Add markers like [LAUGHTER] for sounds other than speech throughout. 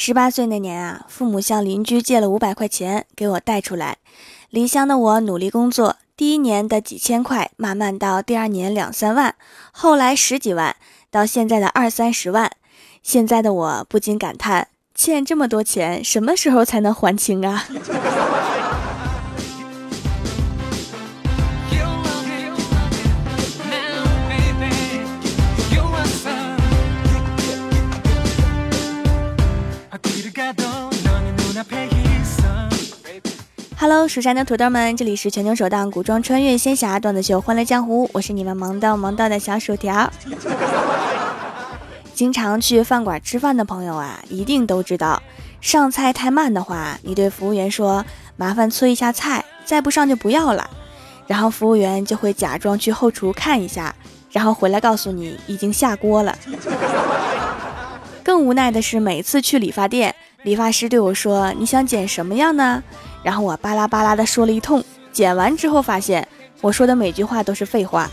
十八岁那年啊，父母向邻居借了五百块钱给我带出来。离乡的我努力工作，第一年的几千块，慢慢到第二年两三万，后来十几万，到现在的二三十万。现在的我不禁感叹：欠这么多钱，什么时候才能还清啊 [LAUGHS]？Hello，蜀山的土豆们，这里是全球首档古装穿越仙侠段子秀《欢乐江湖》，我是你们萌到萌到的小薯条。[LAUGHS] 经常去饭馆吃饭的朋友啊，一定都知道，上菜太慢的话，你对服务员说：“麻烦催一下菜，再不上就不要了。”然后服务员就会假装去后厨看一下，然后回来告诉你已经下锅了。[LAUGHS] 更无奈的是，每次去理发店，理发师对我说：“你想剪什么样呢？”然后我巴拉巴拉的说了一通，剪完之后发现我说的每句话都是废话。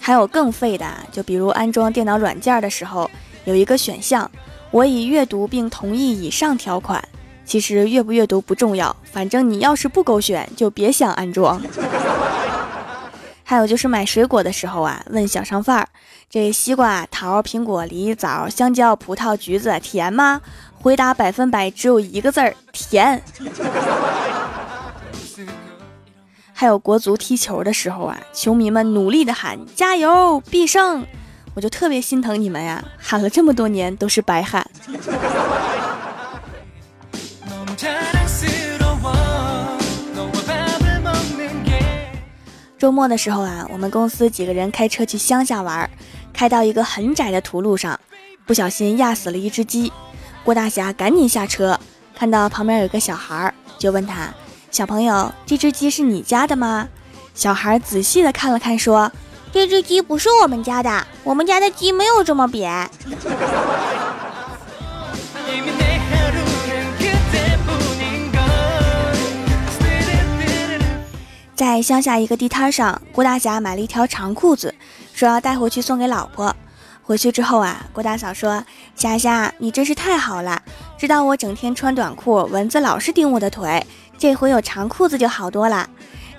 还有更废的，就比如安装电脑软件的时候，有一个选项，我已阅读并同意以上条款。其实阅不阅读不重要，反正你要是不勾选，就别想安装。还有就是买水果的时候啊，问小商贩儿：“这西瓜、桃、苹果、梨、枣、香蕉、葡萄、橘子甜吗？”回答百分百只有一个字儿：甜。还有国足踢球的时候啊，球迷们努力的喊：“加油，必胜！”我就特别心疼你们呀，喊了这么多年都是白喊。[LAUGHS] [LAUGHS] 周末的时候啊，我们公司几个人开车去乡下玩，开到一个很窄的土路上，不小心压死了一只鸡。郭大侠赶紧下车，看到旁边有个小孩，就问他：“小朋友，这只鸡是你家的吗？”小孩仔细的看了看，说：“这只鸡不是我们家的，我们家的鸡没有这么扁。”在乡下一个地摊上，郭大侠买了一条长裤子，说要带回去送给老婆。回去之后啊，郭大嫂说：“霞霞，你真是太好了，知道我整天穿短裤，蚊子老是叮我的腿，这回有长裤子就好多了。”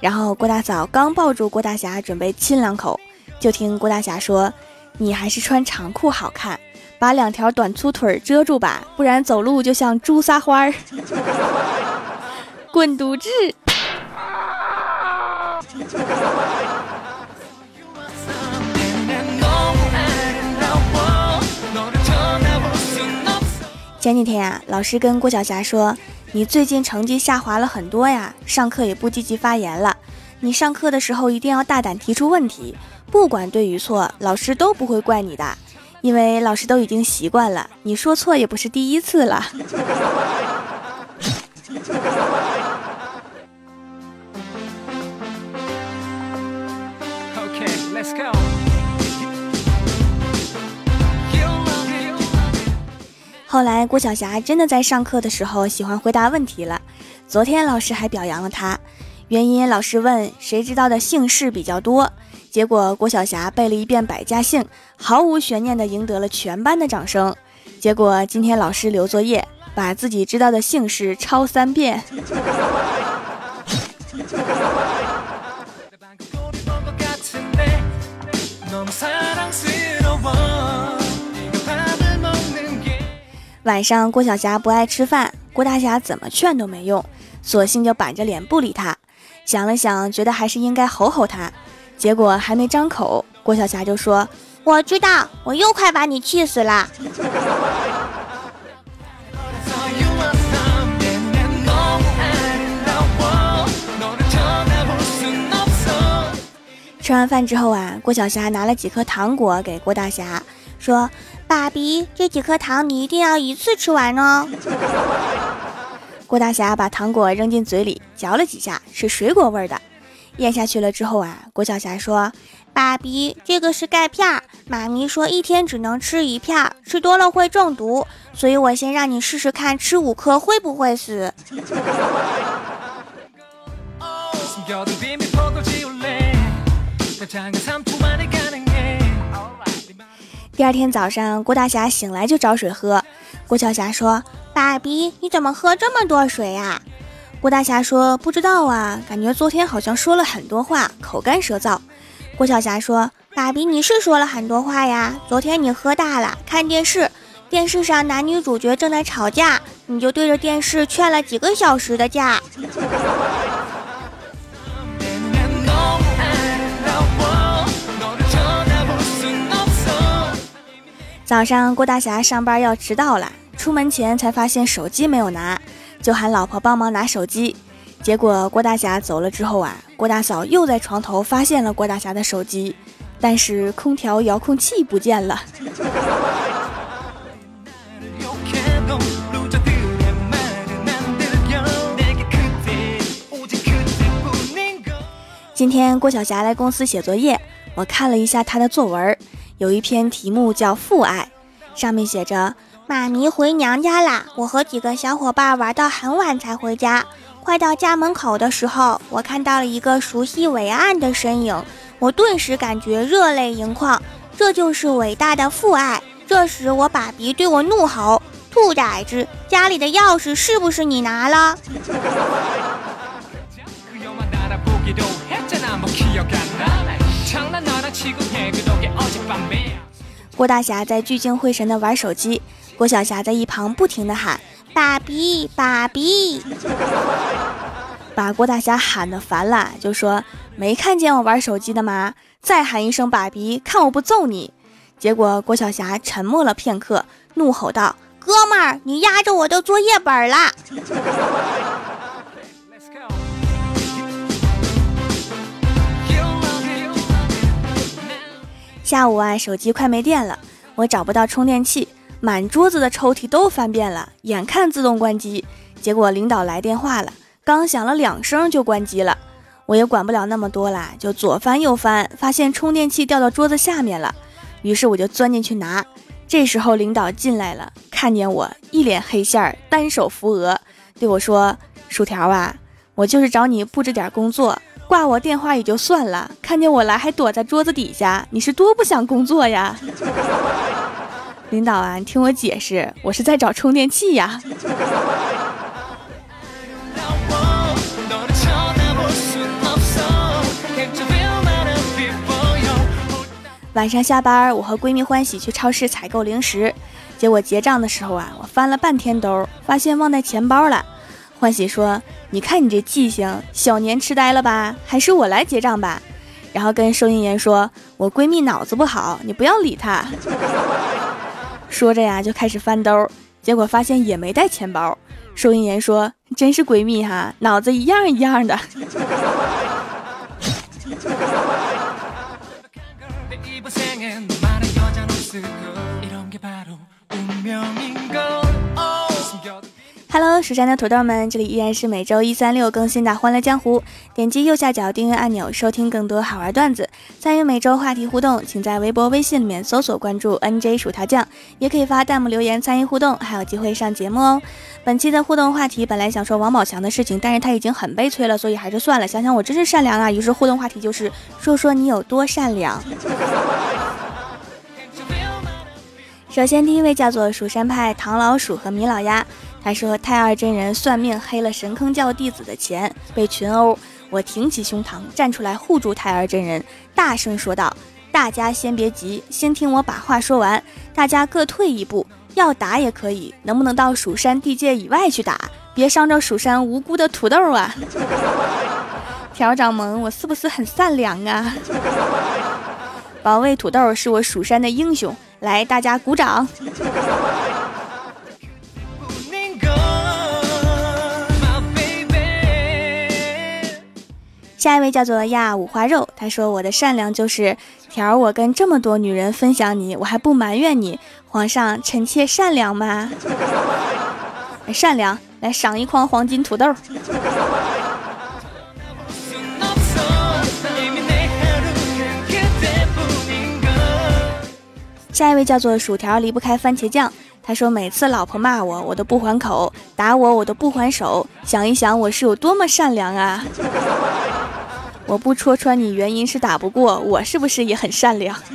然后郭大嫂刚抱住郭大侠准备亲两口，就听郭大侠说：“你还是穿长裤好看，把两条短粗腿遮住吧，不然走路就像猪撒欢儿。” [LAUGHS] 滚犊子！前几天呀，老师跟郭晓霞说：“你最近成绩下滑了很多呀，上课也不积极发言了。你上课的时候一定要大胆提出问题，不管对与错，老师都不会怪你的，因为老师都已经习惯了，你说错也不是第一次了。”后来，郭晓霞真的在上课的时候喜欢回答问题了。昨天老师还表扬了她，原因老师问谁知道的姓氏比较多，结果郭晓霞背了一遍百家姓，毫无悬念的赢得了全班的掌声。结果今天老师留作业，把自己知道的姓氏抄三遍。[LAUGHS] 晚上，郭晓霞不爱吃饭，郭大侠怎么劝都没用，索性就板着脸不理他。想了想，觉得还是应该吼吼他。结果还没张口，郭晓霞就说：“我知道，我又快把你气死了。[LAUGHS] ”吃完饭之后啊，郭晓霞拿了几颗糖果给郭大侠，说。爸比，这几颗糖你一定要一次吃完哦。[LAUGHS] 郭大侠把糖果扔进嘴里，嚼了几下，是水果味的。咽下去了之后啊，郭晓霞说：“爸比，这个是钙片，妈咪说一天只能吃一片，吃多了会中毒，所以我先让你试试看，吃五颗会不会死。[LAUGHS] ”第二天早上，郭大侠醒来就找水喝。郭晓霞说：“爸比，你怎么喝这么多水呀？”郭大侠说：“不知道啊，感觉昨天好像说了很多话，口干舌燥。”郭晓霞说：“爸比，你是说了很多话呀？昨天你喝大了，看电视，电视上男女主角正在吵架，你就对着电视劝了几个小时的架。”早上，郭大侠上班要迟到了，出门前才发现手机没有拿，就喊老婆帮忙拿手机。结果郭大侠走了之后啊，郭大嫂又在床头发现了郭大侠的手机，但是空调遥控器不见了。今天郭晓霞来公司写作业，我看了一下她的作文。有一篇题目叫《父爱》，上面写着：“妈咪回娘家啦，我和几个小伙伴玩到很晚才回家。快到家门口的时候，我看到了一个熟悉伟岸的身影，我顿时感觉热泪盈眶。这就是伟大的父爱。这时，我爸比对我怒吼：‘兔崽子，家里的钥匙是不是你拿了？’” [LAUGHS] 郭大侠在聚精会神地玩手机，郭小霞在一旁不停地喊“爸比，爸比”，把郭大侠喊得烦了，就说：“没看见我玩手机的吗？再喊一声‘爸比’，看我不揍你！”结果郭晓霞沉默了片刻，怒吼道：“哥们儿，你压着我的作业本了！”下午啊，手机快没电了，我找不到充电器，满桌子的抽屉都翻遍了，眼看自动关机，结果领导来电话了，刚响了两声就关机了。我也管不了那么多啦，就左翻右翻，发现充电器掉到桌子下面了，于是我就钻进去拿。这时候领导进来了，看见我一脸黑线儿，单手扶额，对我说：“薯条啊，我就是找你布置点工作。”挂我电话也就算了，看见我来还躲在桌子底下，你是多不想工作呀？领导啊，你听我解释，我是在找充电器呀。晚上下班，我和闺蜜欢喜去超市采购零食，结果结账的时候啊，我翻了半天兜，发现忘带钱包了。欢喜说：“你看你这记性，小年痴呆了吧？还是我来结账吧。”然后跟收银员说：“我闺蜜脑子不好，你不要理她。[LAUGHS] ”说着呀，就开始翻兜，结果发现也没带钱包。收银员说：“真是闺蜜哈，脑子一样一样的。[LAUGHS] ”哈喽，蜀山的土豆们，这里依然是每周一、三、六更新的《欢乐江湖》。点击右下角订阅按钮，收听更多好玩段子，参与每周话题互动，请在微博、微信里面搜索关注 “nj 薯条酱”，也可以发弹幕留言参与互动，还有机会上节目哦。本期的互动话题本来想说王宝强的事情，但是他已经很悲催了，所以还是算了。想想我真是善良啊，于是互动话题就是说说你有多善良。首先第一位叫做蜀山派唐老鼠和米老鸭。他说：“太二真人算命黑了神坑教弟子的钱，被群殴。我挺起胸膛站出来护住太二真人，大声说道：‘大家先别急，先听我把话说完。大家各退一步，要打也可以，能不能到蜀山地界以外去打？别伤着蜀山无辜的土豆啊！’ [LAUGHS] 条掌门，我是不是很善良啊？[LAUGHS] 保卫土豆是我蜀山的英雄，来，大家鼓掌。”下一位叫做亚五花肉，他说：“我的善良就是条，我跟这么多女人分享你，我还不埋怨你。皇上，臣妾善良吗？[LAUGHS] 善良，来赏一筐黄金土豆。”下一位叫做薯条离不开番茄酱，他说：“每次老婆骂我，我都不还口；打我，我都不还手。想一想，我是有多么善良啊！”我不戳穿你，原因是打不过我，是不是也很善良？[LAUGHS]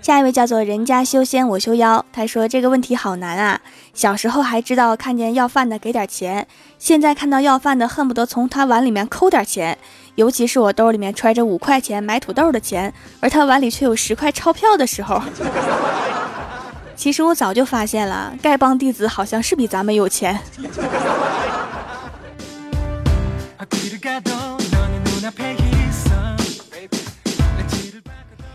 下一位叫做人家修仙我修妖，他说这个问题好难啊。小时候还知道看见要饭的给点钱，现在看到要饭的恨不得从他碗里面抠点钱。尤其是我兜里面揣着五块钱买土豆的钱，而他碗里却有十块钞票的时候。其实我早就发现了，丐帮弟子好像是比咱们有钱。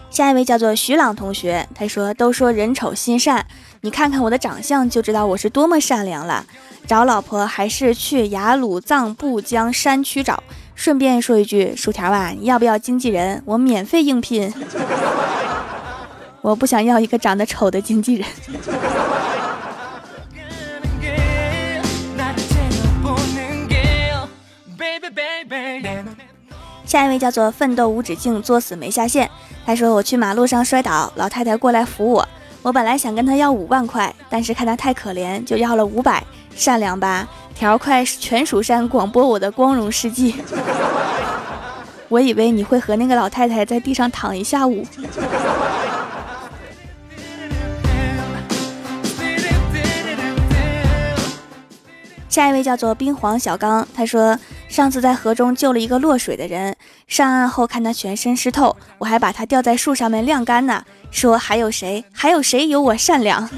下一位叫做徐朗同学，他说：“都说人丑心善，你看看我的长相就知道我是多么善良了。找老婆还是去雅鲁藏布江山区找。顺便说一句，薯条啊，你要不要经纪人？我免费应聘。我不想要一个长得丑的经纪人。”下一位叫做奋斗无止境，作死没下线。他说：“我去马路上摔倒，老太太过来扶我。我本来想跟他要五万块，但是看他太可怜，就要了五百。善良吧，条块全蜀山广播我的光荣事迹。我以为你会和那个老太太在地上躺一下午。”下一位叫做冰皇小刚，他说上次在河中救了一个落水的人，上岸后看他全身湿透，我还把他吊在树上面晾干呢。说还有谁？还有谁有我善良？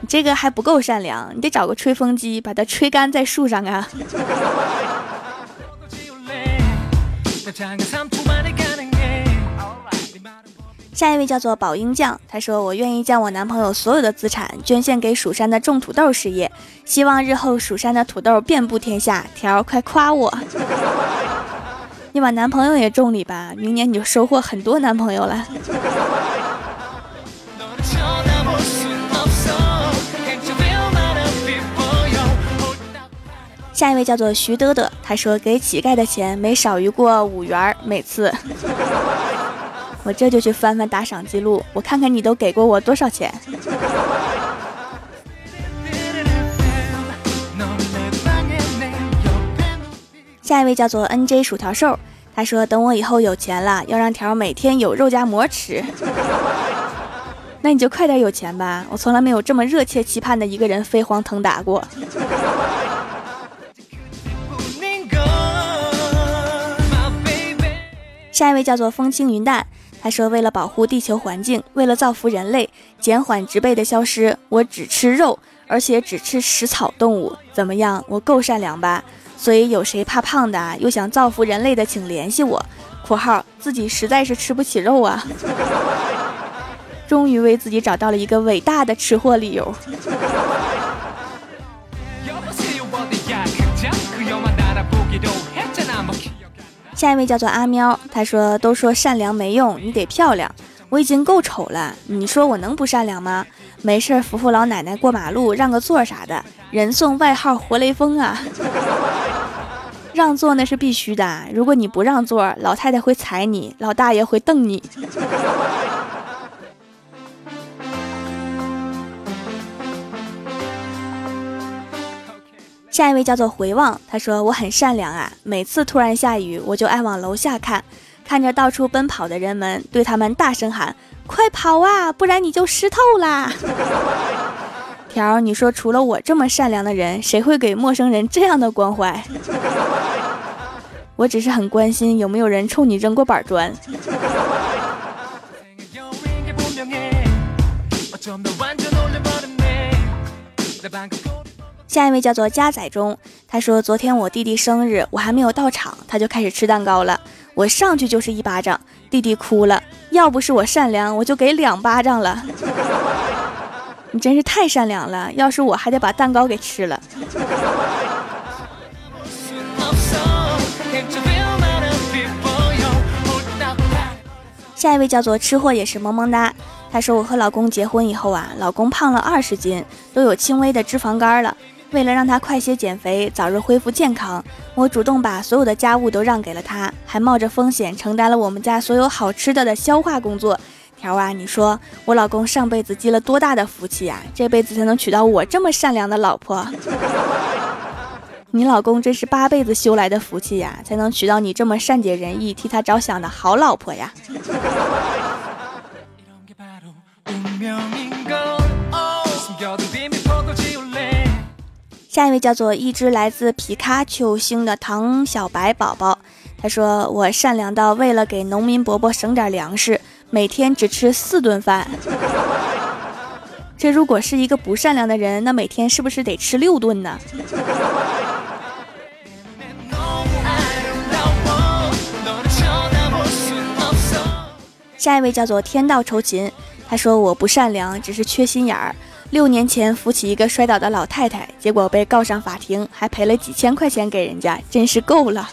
你 [LAUGHS] 这个还不够善良，你得找个吹风机把它吹干在树上啊。[LAUGHS] 下一位叫做宝英酱，他说：“我愿意将我男朋友所有的资产捐献给蜀山的种土豆事业，希望日后蜀山的土豆遍布天下。”条快夸我，[LAUGHS] 你把男朋友也种里吧，明年你就收获很多男朋友了。[LAUGHS] 下一位叫做徐德德，他说：“给乞丐的钱没少于过五元，每次。”我这就去翻翻打赏记录，我看看你都给过我多少钱。下一位叫做 N J 薯条兽，他说等我以后有钱了，要让条每天有肉夹馍吃。[LAUGHS] 那你就快点有钱吧，我从来没有这么热切期盼的一个人飞黄腾达过。下一位叫做风轻云淡。他说：“为了保护地球环境，为了造福人类，减缓植被的消失，我只吃肉，而且只吃食草动物。怎么样？我够善良吧？所以有谁怕胖的，又想造福人类的，请联系我。（括号自己实在是吃不起肉啊！） [LAUGHS] 终于为自己找到了一个伟大的吃货理由。”下一位叫做阿喵，他说：“都说善良没用，你得漂亮。我已经够丑了，你说我能不善良吗？没事扶扶老奶奶过马路，让个座啥的，人送外号活雷锋啊！[LAUGHS] 让座那是必须的，如果你不让座，老太太会踩你，老大爷会瞪你。”下一位叫做回望，他说我很善良啊，每次突然下雨，我就爱往楼下看，看着到处奔跑的人们，对他们大声喊：“快跑啊，不然你就湿透啦！”条，你说除了我这么善良的人，谁会给陌生人这样的关怀？我只是很关心有没有人冲你扔过板砖。下一位叫做加载中，他说：“昨天我弟弟生日，我还没有到场，他就开始吃蛋糕了。我上去就是一巴掌，弟弟哭了。要不是我善良，我就给两巴掌了。[LAUGHS] 你真是太善良了，要是我还得把蛋糕给吃了。”下一位叫做吃货也是萌萌哒，他说：“我和老公结婚以后啊，老公胖了二十斤，都有轻微的脂肪肝了。”为了让他快些减肥，早日恢复健康，我主动把所有的家务都让给了他，还冒着风险承担了我们家所有好吃的的消化工作。条啊，你说我老公上辈子积了多大的福气呀，这辈子才能娶到我这么善良的老婆。[LAUGHS] 你老公真是八辈子修来的福气呀，才能娶到你这么善解人意、替他着想的好老婆呀。下一位叫做一只来自皮卡丘星的唐小白宝宝，他说：“我善良到为了给农民伯伯省点粮食，每天只吃四顿饭。这如果是一个不善良的人，那每天是不是得吃六顿呢？”下一位叫做天道酬勤，他说：“我不善良，只是缺心眼儿。”六年前扶起一个摔倒的老太太，结果被告上法庭，还赔了几千块钱给人家，真是够了。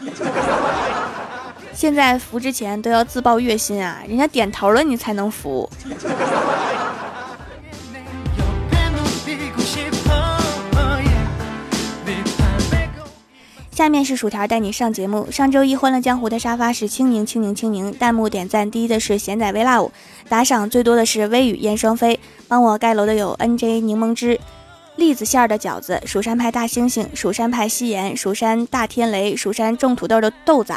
现在扶之前都要自报月薪啊，人家点头了你才能扶。下面是薯条带你上节目。上周一欢乐江湖的沙发是青柠青柠青柠，弹幕点赞第一的是咸仔微辣舞，打赏最多的是微雨燕双飞，帮我盖楼的有 N J 柠檬汁、栗子馅儿的饺子、蜀山派大猩猩、蜀山派夕颜、蜀山大天雷、蜀山种土豆的豆子、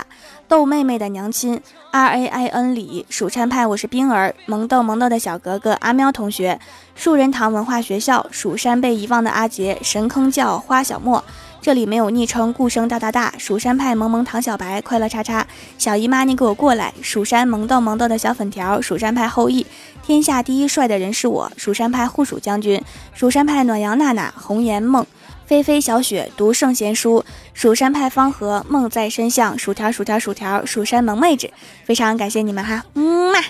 豆妹妹的娘亲 R A I N 李、蜀山派我是冰儿、萌豆萌豆的小格格阿喵同学、树人堂文化学校、蜀山被遗忘的阿杰、神坑教花小莫。这里没有昵称，顾生大大大，蜀山派萌萌唐小白，快乐叉叉，小姨妈你给我过来，蜀山萌豆萌豆的小粉条，蜀山派后羿，天下第一帅的人是我，蜀山派护蜀将军，蜀山派暖阳娜娜，红颜梦，菲菲小雪读圣贤书，蜀山派方和梦在身相，薯条薯条薯条，蜀山萌妹子，非常感谢你们哈，嗯嘛。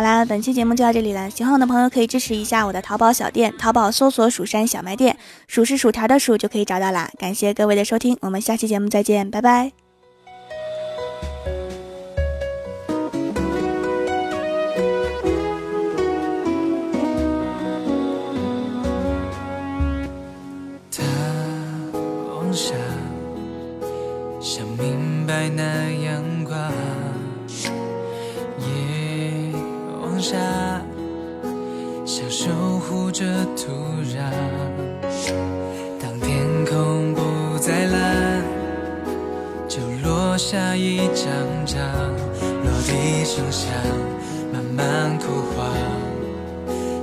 好啦，本期节目就到这里了。喜欢我的朋友可以支持一下我的淘宝小店，淘宝搜索“蜀山小卖店”，数是薯条的数就可以找到啦。感谢各位的收听，我们下期节目再见，拜拜。长长，落地声响，慢慢枯黄。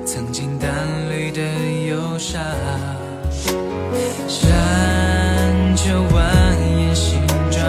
曾经淡绿的忧伤，山丘蜿蜒形状，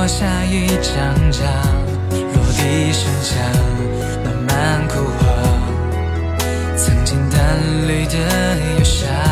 落下一张张落地声响慢慢枯黄。曾经淡绿的忧伤。